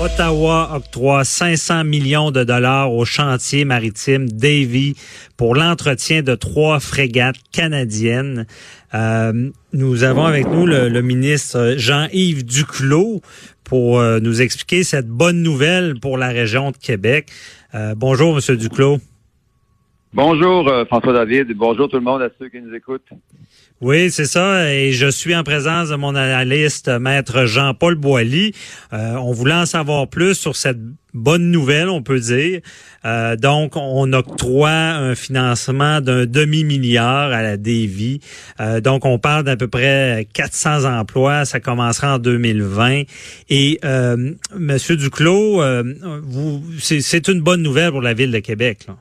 Ottawa octroie 500 millions de dollars au chantier maritime Davy pour l'entretien de trois frégates canadiennes. Euh, nous avons avec nous le, ministre Jean-Yves Duclos pour euh, nous expliquer cette bonne nouvelle pour la région de Québec. Euh, bonjour, Monsieur Duclos. Bonjour, François David. Bonjour tout le monde à ceux qui nous écoutent. Oui, c'est ça. Et je suis en présence de mon analyste, maître Jean-Paul Boilly. Euh, on voulait en savoir plus sur cette bonne nouvelle, on peut dire. Euh, donc, on octroie un financement d'un demi-milliard à la Dévie. Euh, donc, on parle d'à peu près 400 emplois. Ça commencera en 2020. Et euh, Monsieur Duclos, vous, c'est une bonne nouvelle pour la ville de Québec. Là.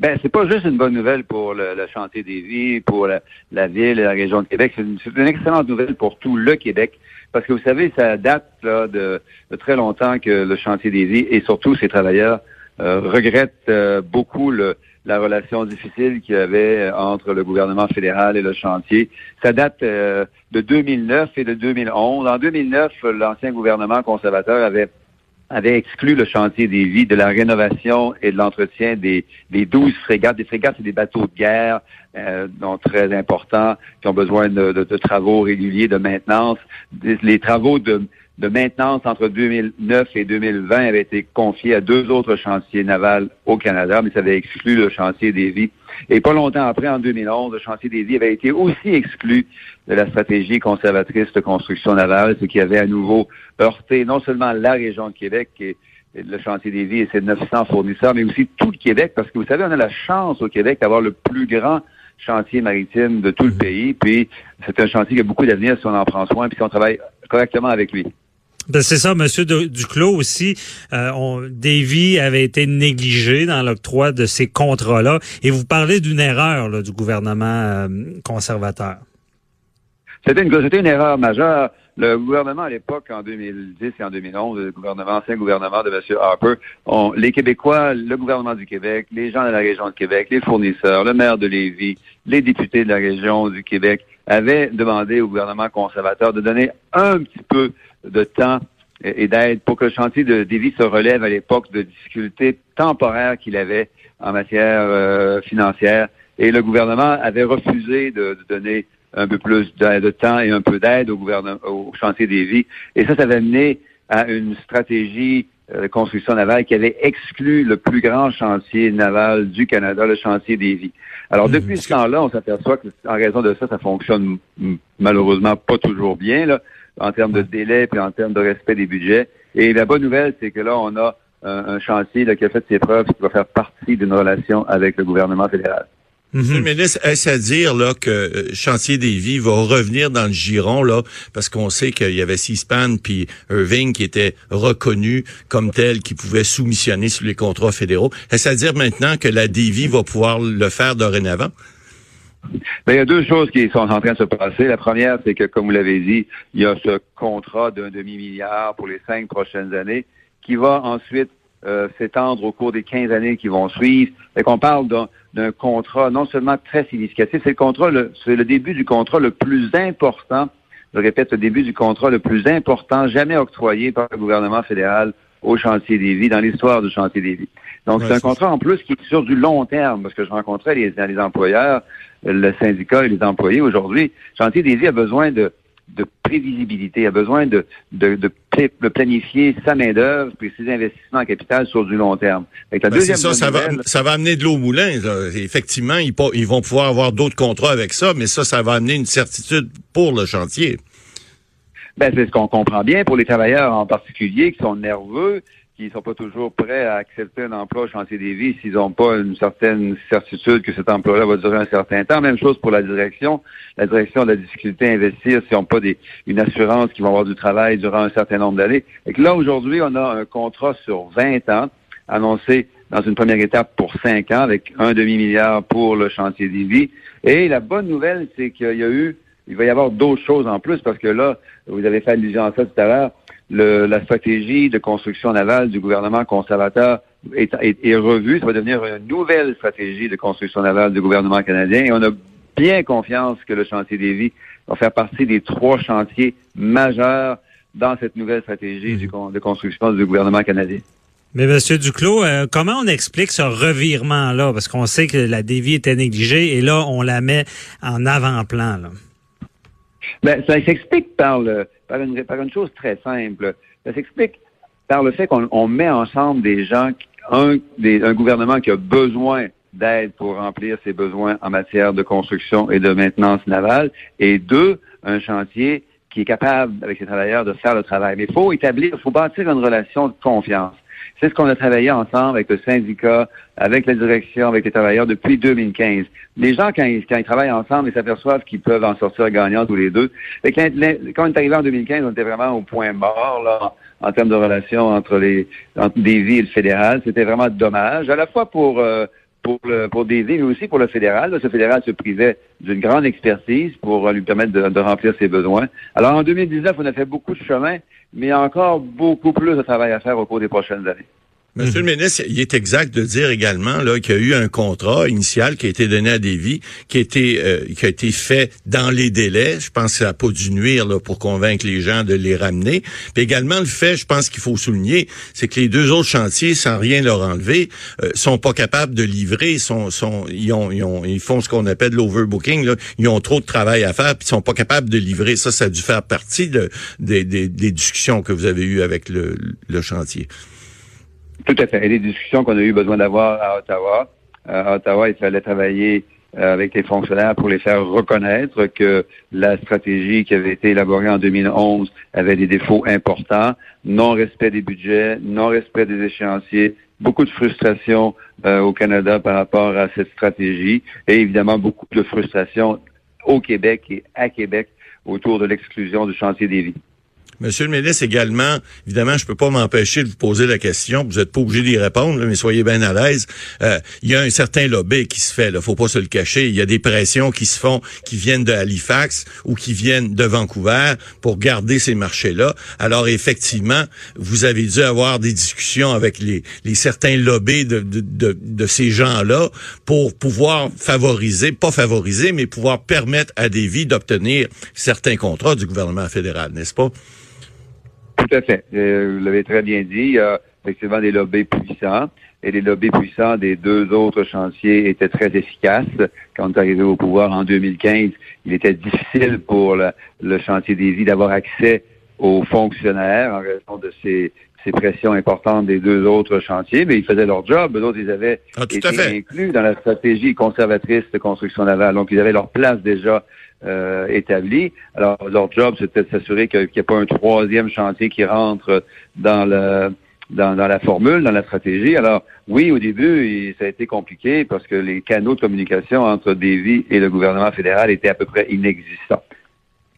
Ben, c'est pas juste une bonne nouvelle pour le, chantier des vies, pour la, ville et la région de Québec. C'est une, excellente nouvelle pour tout le Québec. Parce que vous savez, ça date là, de, très longtemps que le chantier des vies et surtout ses travailleurs euh, regrettent euh, beaucoup le, la relation difficile qu'il y avait entre le gouvernement fédéral et le chantier. Ça date euh, de 2009 et de 2011. En 2009, l'ancien gouvernement conservateur avait avait exclu le chantier des vies de la rénovation et de l'entretien des, des 12 frégates. Des frégates, c'est des bateaux de guerre, euh, donc très importants, qui ont besoin de, de, travaux réguliers de maintenance. les travaux de, de maintenance entre 2009 et 2020 avaient été confiés à deux autres chantiers navals au Canada, mais ça avait exclu le chantier des vies. Et pas longtemps après, en 2011, le chantier des vies avait été aussi exclu de la stratégie conservatrice de construction navale, ce qui avait à nouveau heurté non seulement la région de Québec et le chantier des vies et ses 900 fournisseurs, mais aussi tout le Québec, parce que vous savez, on a la chance au Québec d'avoir le plus grand chantier maritime de tout le pays, puis c'est un chantier qui a beaucoup d'avenir si on en prend soin, puis si on travaille correctement avec lui. Ben c'est ça, Monsieur Duclos aussi. Euh, on, Davy avait été négligé dans l'octroi de ces contrats-là. Et vous parlez d'une erreur du gouvernement euh, conservateur. C'était une, une erreur majeure. Le gouvernement à l'époque, en 2010 et en 2011, le gouvernement, ancien gouvernement de M. Harper, les Québécois, le gouvernement du Québec, les gens de la région de Québec, les fournisseurs, le maire de Lévis, les députés de la région du Québec avaient demandé au gouvernement conservateur de donner un petit peu de temps et d'aide pour que le chantier de Davy se relève à l'époque de difficultés temporaires qu'il avait en matière euh, financière. Et le gouvernement avait refusé de, donner un peu plus de, temps et un peu d'aide au au chantier Davy. Et ça, ça avait mené à une stratégie de construction navale qui avait exclu le plus grand chantier naval du Canada, le chantier Davy. Alors, mmh. depuis ce temps-là, on s'aperçoit qu'en raison de ça, ça fonctionne malheureusement pas toujours bien. Là en termes de délai puis en termes de respect des budgets. Et la bonne nouvelle, c'est que là, on a un, chantier qui a fait ses preuves, qui va faire partie d'une relation avec le gouvernement fédéral. Monsieur le ministre, est-ce à dire là que euh, Chantier des Vies va revenir dans le giron là? Parce qu'on sait qu'il y avait Seaspan puis Irving qui étaient reconnus comme tels qui pouvaient soumissionner sur les contrats fédéraux. Est-ce à dire maintenant que la Davy va pouvoir le faire dorénavant? Ben, il y a deux choses qui sont en train de se passer. La première, c'est que, comme vous l'avez dit, il y a ce contrat d'un demi-milliard pour les cinq prochaines années qui va ensuite euh, s'étendre au cours des 15 années qui vont suivre. Et qu'on parle d'un contrat non seulement très significatif, c'est le contrat, c'est le début du contrat le plus important, je répète, le début du contrat le plus important jamais octroyé par le gouvernement fédéral au chantier des vies, dans l'histoire du chantier des vies. Donc, c'est un contrat en plus qui est sur du long terme, parce que je rencontrais les, les employeurs, le syndicat et les employés aujourd'hui. Chantier des vies a besoin de, de prévisibilité, a besoin de, de, de, planifier sa main-d'œuvre et ses investissements en capital sur du long terme. la ben, deuxième ça, ça, va, ça va amener de l'eau au moulin. Effectivement, ils, ils vont pouvoir avoir d'autres contrats avec ça, mais ça, ça va amener une certitude pour le chantier. Ben, c'est ce qu'on comprend bien pour les travailleurs en particulier qui sont nerveux, qui sont pas toujours prêts à accepter un emploi au chantier des vies s'ils n'ont pas une certaine certitude que cet emploi-là va durer un certain temps. Même chose pour la direction. La direction a la difficulté à investir s'ils n'ont pas des, une assurance qu'ils vont avoir du travail durant un certain nombre d'années. Et que là, aujourd'hui, on a un contrat sur 20 ans annoncé dans une première étape pour 5 ans avec un demi-milliard pour le chantier des vies. Et la bonne nouvelle, c'est qu'il y a eu il va y avoir d'autres choses en plus parce que là, vous avez fait allusion à ça tout à l'heure, la stratégie de construction navale du gouvernement conservateur est, est, revue. Ça va devenir une nouvelle stratégie de construction navale du gouvernement canadien et on a bien confiance que le chantier des vies va faire partie des trois chantiers majeurs dans cette nouvelle stratégie mmh. de construction du gouvernement canadien. Mais Monsieur Duclos, euh, comment on explique ce revirement-là? Parce qu'on sait que la dévie était négligée et là, on la met en avant-plan. Ben, ça s'explique par, le, par, une, par une chose très simple. Ça s'explique par le fait qu'on met ensemble des gens, un, des, un gouvernement qui a besoin d'aide pour remplir ses besoins en matière de construction et de maintenance navale, et deux, un chantier qui est capable, avec ses travailleurs, de faire le travail. Mais il faut établir, il faut bâtir une relation de confiance. C'est ce qu'on a travaillé ensemble avec le syndicat, avec la direction, avec les travailleurs depuis 2015. Les gens, quand ils, travaillent ensemble, ils s'aperçoivent qu'ils peuvent en sortir gagnants tous les deux. quand, on est arrivé en 2015, on était vraiment au point mort là, en termes de relation entre les entre Davy et le fédéral. C'était vraiment dommage, à la fois pour euh, pour le pour mais aussi pour le fédéral. ce fédéral se privait d'une grande expertise pour lui permettre de, de, remplir ses besoins. Alors en 2019, on a fait beaucoup de chemin, mais il y a encore beaucoup plus de travail à faire au cours des prochaines années. Monsieur le ministre, il est exact de dire également là qu'il y a eu un contrat initial qui a été donné à Davy, qui a été euh, qui a été fait dans les délais. Je pense que ça n'a pas dû nuire là, pour convaincre les gens de les ramener. Puis également le fait, je pense qu'il faut souligner, c'est que les deux autres chantiers, sans rien leur enlever, euh, sont pas capables de livrer. Sont, sont ils, ont, ils, ont, ils font ce qu'on appelle l'overbooking. Ils ont trop de travail à faire, puis ils sont pas capables de livrer. Ça, ça a dû faire partie de, des, des, des discussions que vous avez eues avec le, le chantier. Tout à fait. Et les discussions qu'on a eu besoin d'avoir à Ottawa. Euh, à Ottawa, il fallait travailler euh, avec les fonctionnaires pour les faire reconnaître que la stratégie qui avait été élaborée en 2011 avait des défauts importants, non-respect des budgets, non-respect des échéanciers, beaucoup de frustration euh, au Canada par rapport à cette stratégie et évidemment beaucoup de frustration au Québec et à Québec autour de l'exclusion du chantier des vies. Monsieur le ministre, également, évidemment, je peux pas m'empêcher de vous poser la question. Vous n'êtes pas obligé d'y répondre, mais soyez bien à l'aise. Euh, il y a un certain lobby qui se fait. Il faut pas se le cacher. Il y a des pressions qui se font, qui viennent de Halifax ou qui viennent de Vancouver pour garder ces marchés-là. Alors, effectivement, vous avez dû avoir des discussions avec les, les certains lobbies de, de, ces gens-là pour pouvoir favoriser, pas favoriser, mais pouvoir permettre à des vies d'obtenir certains contrats du gouvernement fédéral, n'est-ce pas? Tout à fait. Euh, vous l'avez très bien dit. Il y a effectivement des lobbies puissants. Et les lobbies puissants des deux autres chantiers étaient très efficaces. Quand on est arrivé au pouvoir en 2015, il était difficile pour le, chantier des vies d'avoir accès aux fonctionnaires en raison de ces, pressions importantes des deux autres chantiers, mais ils faisaient leur job. D'autres, ils avaient ah, été inclus dans la stratégie conservatrice de construction navale. Donc, ils avaient leur place déjà euh, établis. Alors, leur job, c'était de s'assurer qu'il n'y ait pas un troisième chantier qui rentre dans le dans, dans, la formule, dans la stratégie. Alors, oui, au début, ça a été compliqué parce que les canaux de communication entre Davy et le gouvernement fédéral étaient à peu près inexistants.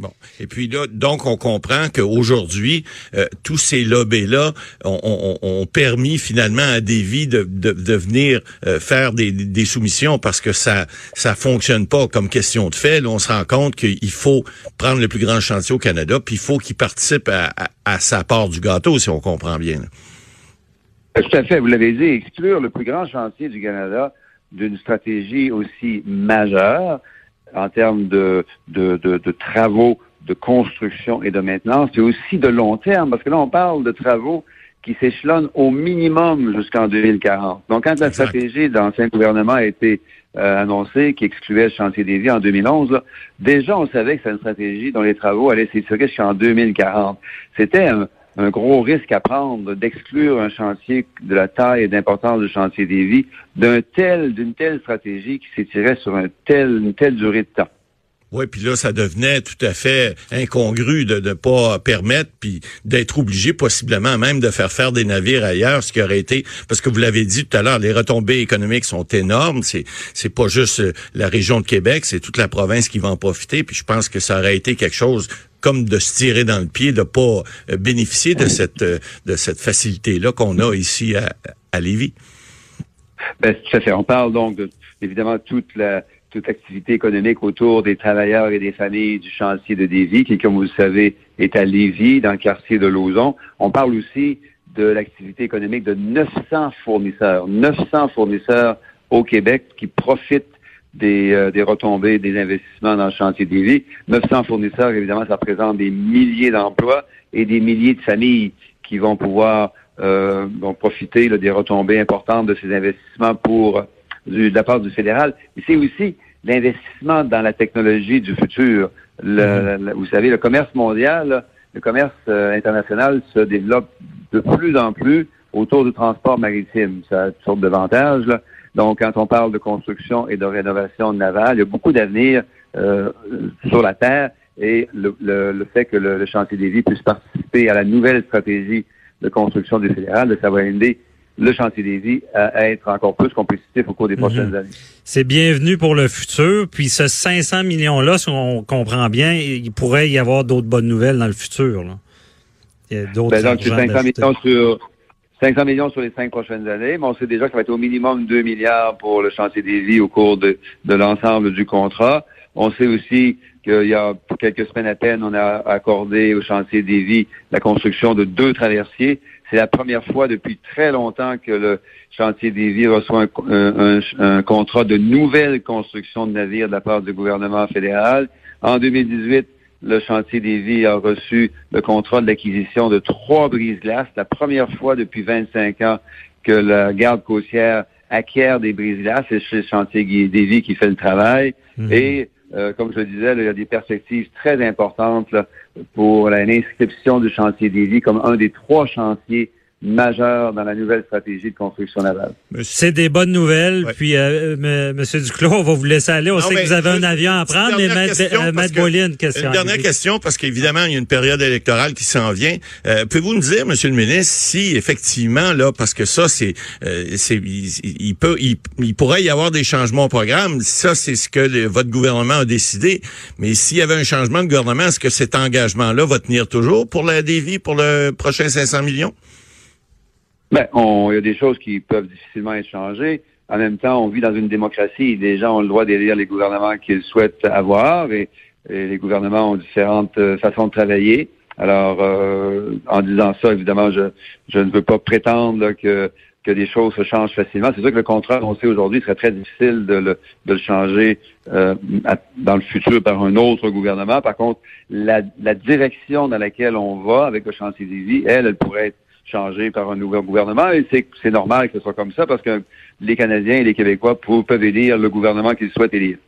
Bon. Et puis là, donc, on comprend qu'aujourd'hui, euh, tous ces lobbies-là ont, permis finalement à Davy de, de, de venir euh, faire des, des, soumissions parce que ça ça fonctionne pas comme question de fait. Là, on se rend compte qu'il faut prendre le plus grand chantier au Canada, puis il faut qu'il participe à, à, sa part du gâteau, si on comprend bien. Tout à fait. Vous l'avez dit, exclure le plus grand chantier du Canada d'une stratégie aussi majeure, en termes de, de, de, travaux de construction et de maintenance, c'est aussi de long terme, parce que là, on parle de travaux qui s'échelonnent au minimum jusqu'en 2040. Donc, quand la stratégie de l'ancien gouvernement a été euh, annoncée, qui excluait le chantier des vies en 2011, déjà, on savait que c'était une stratégie dont les travaux allaient s'étirer jusqu'en 2040. C'était un, un gros risque à prendre d'exclure un chantier de la taille et d'importance du chantier des vies d'un tel, d'une telle stratégie qui s'étirait sur une telle durée de temps. Oui, puis là, ça devenait tout à fait incongru de ne pas permettre, puis d'être obligé possiblement même de faire faire des navires ailleurs, ce qui aurait été, parce que vous l'avez dit tout à l'heure, les retombées économiques sont énormes. C'est c'est pas juste euh, la région de Québec, c'est toute la province qui va en profiter. Puis je pense que ça aurait été quelque chose comme de se tirer dans le pied, de pas euh, bénéficier de cette euh, de cette facilité là qu'on a ici à, à Lévis. Ben, ça fait. On parle donc de, évidemment toute la toute activité économique autour des travailleurs et des familles du chantier de Lévis, qui, comme vous le savez, est à Lévis, dans le quartier de Lauson. On parle aussi de l'activité économique de 900 fournisseurs, 900 fournisseurs au Québec qui profitent des, euh, des retombées des investissements dans le chantier de Lévis. 900 fournisseurs, évidemment, ça représente des milliers d'emplois et des milliers de familles qui vont pouvoir euh, vont profiter des retombées importantes de ces investissements pour de la part du fédéral. Mais c'est aussi l'investissement dans la technologie du futur. Mm-hmm. vous savez, le commerce mondial, le commerce euh, international se développe de plus en plus autour du transport maritime. Ça a toutes sortes d'avantages. Donc, quand on parle de construction et de rénovation navale, il y a beaucoup d'avenir euh, sur la Terre et le, le, fait que le, chantier des vies puisse participer à la nouvelle stratégie de construction du fédéral, ça va aider le chantier des vies à être encore plus compétitif au cours des prochaines mhm. années. C'est bienvenu pour le futur. Puis ce 500 millions-là, si on comprend bien, il pourrait y avoir d'autres bonnes nouvelles dans le futur. Là. Il y a d'autres ben donc, 500 millions sur 500 millions sur les cinq prochaines années, mais on sait déjà que ça va être au minimum 2 milliards pour le chantier des vies au cours de, de l'ensemble du contrat. On sait aussi qu'il y a quelques semaines à peine, on a accordé au chantier des vies la construction de deux traversiers. C'est la première fois depuis très longtemps que le chantier des vies reçoit un, un, contrat de nouvelle construction de navires de la part du gouvernement fédéral. En 2018, le chantier des vies a reçu le contrat de l'acquisition de trois brises-glaces. La première fois depuis 25 ans que la garde côtière acquiert des brises-glaces. C'est chez le chantier des vies qui fait le travail. Mhm. Et euh, comme je le disais, il y a des perspectives très importantes pour l'inscription du chantier vies comme un des trois chantiers majeur dans la nouvelle stratégie de construction navale. C'est des bonnes nouvelles. Puis, euh, euh Monsieur Duclos, on va vous laisser aller. On sait que vous avez un avion à prendre, mais Bolin, question. Une dernière question, parce qu'évidemment, il y a une période électorale qui s'en vient. Euh, Pouvez-vous nous dire, Monsieur le ministre, si effectivement, là, parce que ça, c'est, euh, c'est, il, peut, il, pourrait y avoir des changements au programme. Ça, c'est ce que votre gouvernement a décidé. Mais s'il y avait un changement de gouvernement, est-ce que cet engagement-là va tenir toujours pour la dévie, pour le prochain 500 millions? Ben, il y a des choses qui peuvent difficilement être changées. En même temps, on vit dans une démocratie. Les gens ont le droit d'élire les gouvernements qu'ils souhaitent avoir et, les gouvernements ont différentes euh, façons de travailler. Alors, euh, en disant ça, évidemment, je, je ne veux pas prétendre que, que des choses se changent facilement. C'est sûr que le contrat annoncé aujourd'hui serait très difficile de le, de le changer euh, dans le futur par un autre gouvernement. Par contre, la, la direction dans laquelle on va avec le chantier vies, elle, elle pourrait être changé par un nouveau gouvernement. Et c'est normal que ce soit comme ça parce que les Canadiens et les Québécois peuvent élire le gouvernement qu'ils souhaitent élire.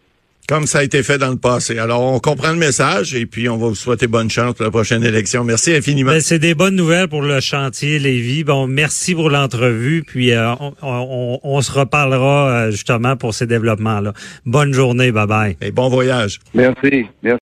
Comme ça a été fait dans le passé. Alors, on comprend le message et puis on va vous souhaiter bonne chance pour la prochaine élection. Merci infiniment. Ben, c'est des bonnes nouvelles pour le chantier Lévis. Bon, merci pour l'entrevue. Puis euh, on, se reparlera euh, justement pour ces développements-là. Bonne journée. Bye bye. Et bon voyage. Merci. Merci.